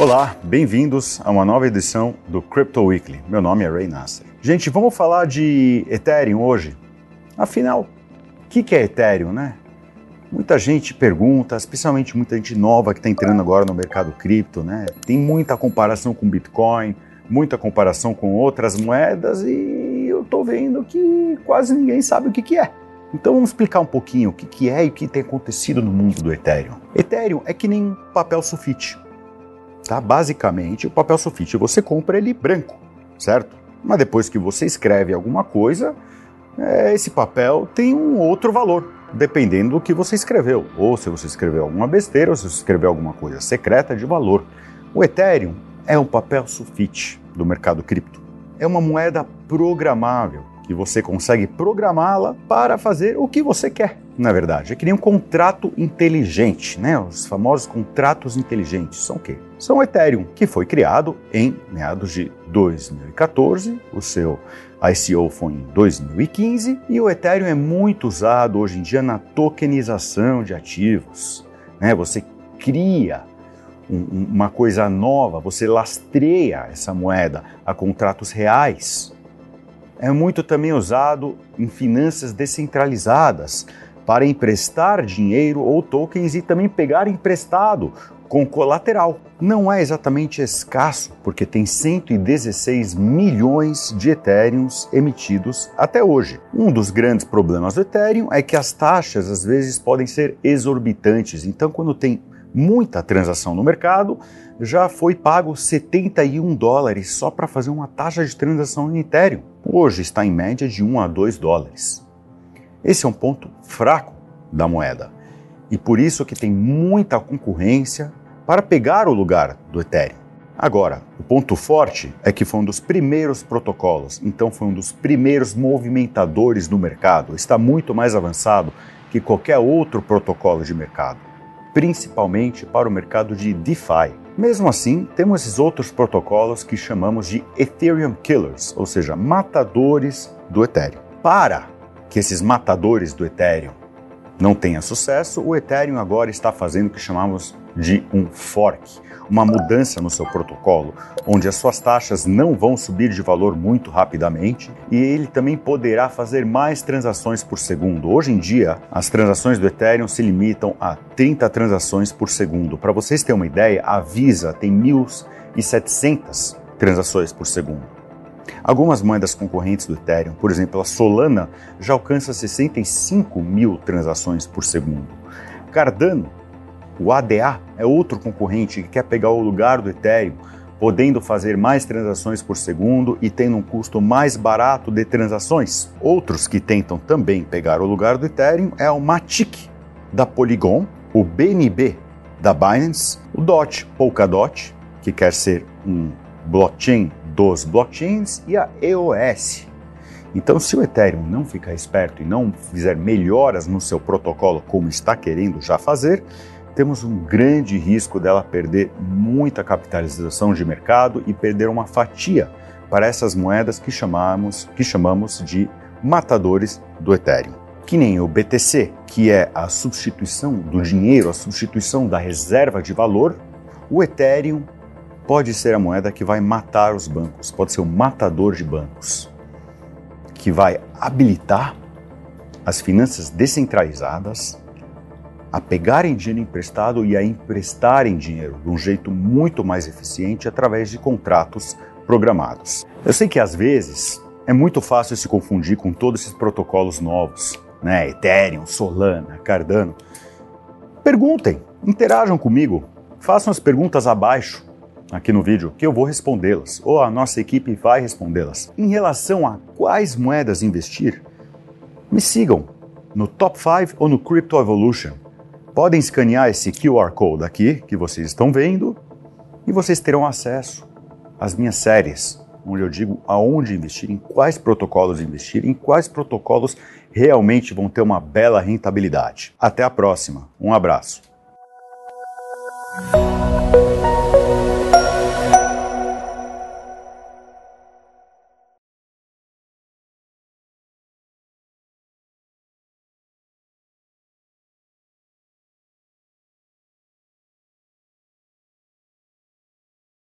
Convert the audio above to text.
Olá, bem-vindos a uma nova edição do Crypto Weekly. Meu nome é Ray Nasser. Gente, vamos falar de Ethereum hoje. Afinal, o que, é Ethereum, né? Muita gente pergunta, especialmente muita gente nova que está entrando agora no mercado cripto, né? Tem muita comparação com Bitcoin, muita comparação com outras moedas e eu estou vendo que quase ninguém sabe o que é. Então vamos explicar um pouquinho o que, é e o que tem acontecido no mundo do Ethereum. Ethereum é que nem papel sulfite. Tá? Basicamente, o papel sulfite você compra ele branco, certo? Mas depois que você escreve alguma coisa, é, esse papel tem um outro valor, dependendo do que você escreveu. Ou se você escreveu alguma besteira, ou se você escreveu alguma coisa secreta de valor. O Ethereum é um papel sulfite do mercado cripto. É uma moeda programável que você consegue programá-la para fazer o que você quer. Na verdade, é que nem um contrato inteligente, né? Os famosos contratos inteligentes são o quê? São o Ethereum, que foi criado em meados de 2014, o seu ICO foi em 2015 e o Ethereum é muito usado hoje em dia na tokenização de ativos. Né? Você cria um, uma coisa nova, você lastreia essa moeda a contratos reais é muito também usado em finanças descentralizadas para emprestar dinheiro ou tokens e também pegar emprestado com colateral. Não é exatamente escasso, porque tem 116 milhões de Ethereums emitidos até hoje. Um dos grandes problemas do Ethereum é que as taxas às vezes podem ser exorbitantes. Então, quando tem muita transação no mercado, já foi pago 71 dólares só para fazer uma taxa de transação em Ethereum. Hoje está em média de 1 a 2 dólares. Esse é um ponto fraco da moeda e por isso que tem muita concorrência para pegar o lugar do Ethereum. Agora, o ponto forte é que foi um dos primeiros protocolos, então foi um dos primeiros movimentadores do mercado, está muito mais avançado que qualquer outro protocolo de mercado principalmente para o mercado de DeFi. Mesmo assim, temos esses outros protocolos que chamamos de Ethereum Killers, ou seja, matadores do Ethereum. Para que esses matadores do Ethereum não tenham sucesso, o Ethereum agora está fazendo o que chamamos de um fork, uma mudança no seu protocolo, onde as suas taxas não vão subir de valor muito rapidamente e ele também poderá fazer mais transações por segundo. Hoje em dia, as transações do Ethereum se limitam a 30 transações por segundo. Para vocês terem uma ideia, a Visa tem 1.700 transações por segundo. Algumas moedas concorrentes do Ethereum, por exemplo, a Solana, já alcança 65 mil transações por segundo. Cardano o ADA é outro concorrente que quer pegar o lugar do Ethereum, podendo fazer mais transações por segundo e tendo um custo mais barato de transações. Outros que tentam também pegar o lugar do Ethereum é o Matic da Polygon, o BNB da Binance, o DOT Polkadot, que quer ser um blockchain dos blockchains, e a EOS. Então, se o Ethereum não ficar esperto e não fizer melhoras no seu protocolo como está querendo já fazer, temos um grande risco dela perder muita capitalização de mercado e perder uma fatia para essas moedas que chamamos, que chamamos de matadores do Ethereum. Que nem o BTC, que é a substituição do dinheiro, a substituição da reserva de valor, o Ethereum pode ser a moeda que vai matar os bancos, pode ser o matador de bancos, que vai habilitar as finanças descentralizadas a pegarem dinheiro emprestado e a emprestarem dinheiro de um jeito muito mais eficiente através de contratos programados. Eu sei que às vezes é muito fácil se confundir com todos esses protocolos novos, né? Ethereum, Solana, Cardano. Perguntem, interajam comigo, façam as perguntas abaixo aqui no vídeo que eu vou respondê-las, ou a nossa equipe vai respondê-las. Em relação a quais moedas investir, me sigam no Top 5 ou no Crypto Evolution podem escanear esse QR Code aqui que vocês estão vendo e vocês terão acesso às minhas séries, onde eu digo aonde investir, em quais protocolos investir, em quais protocolos realmente vão ter uma bela rentabilidade. Até a próxima. Um abraço.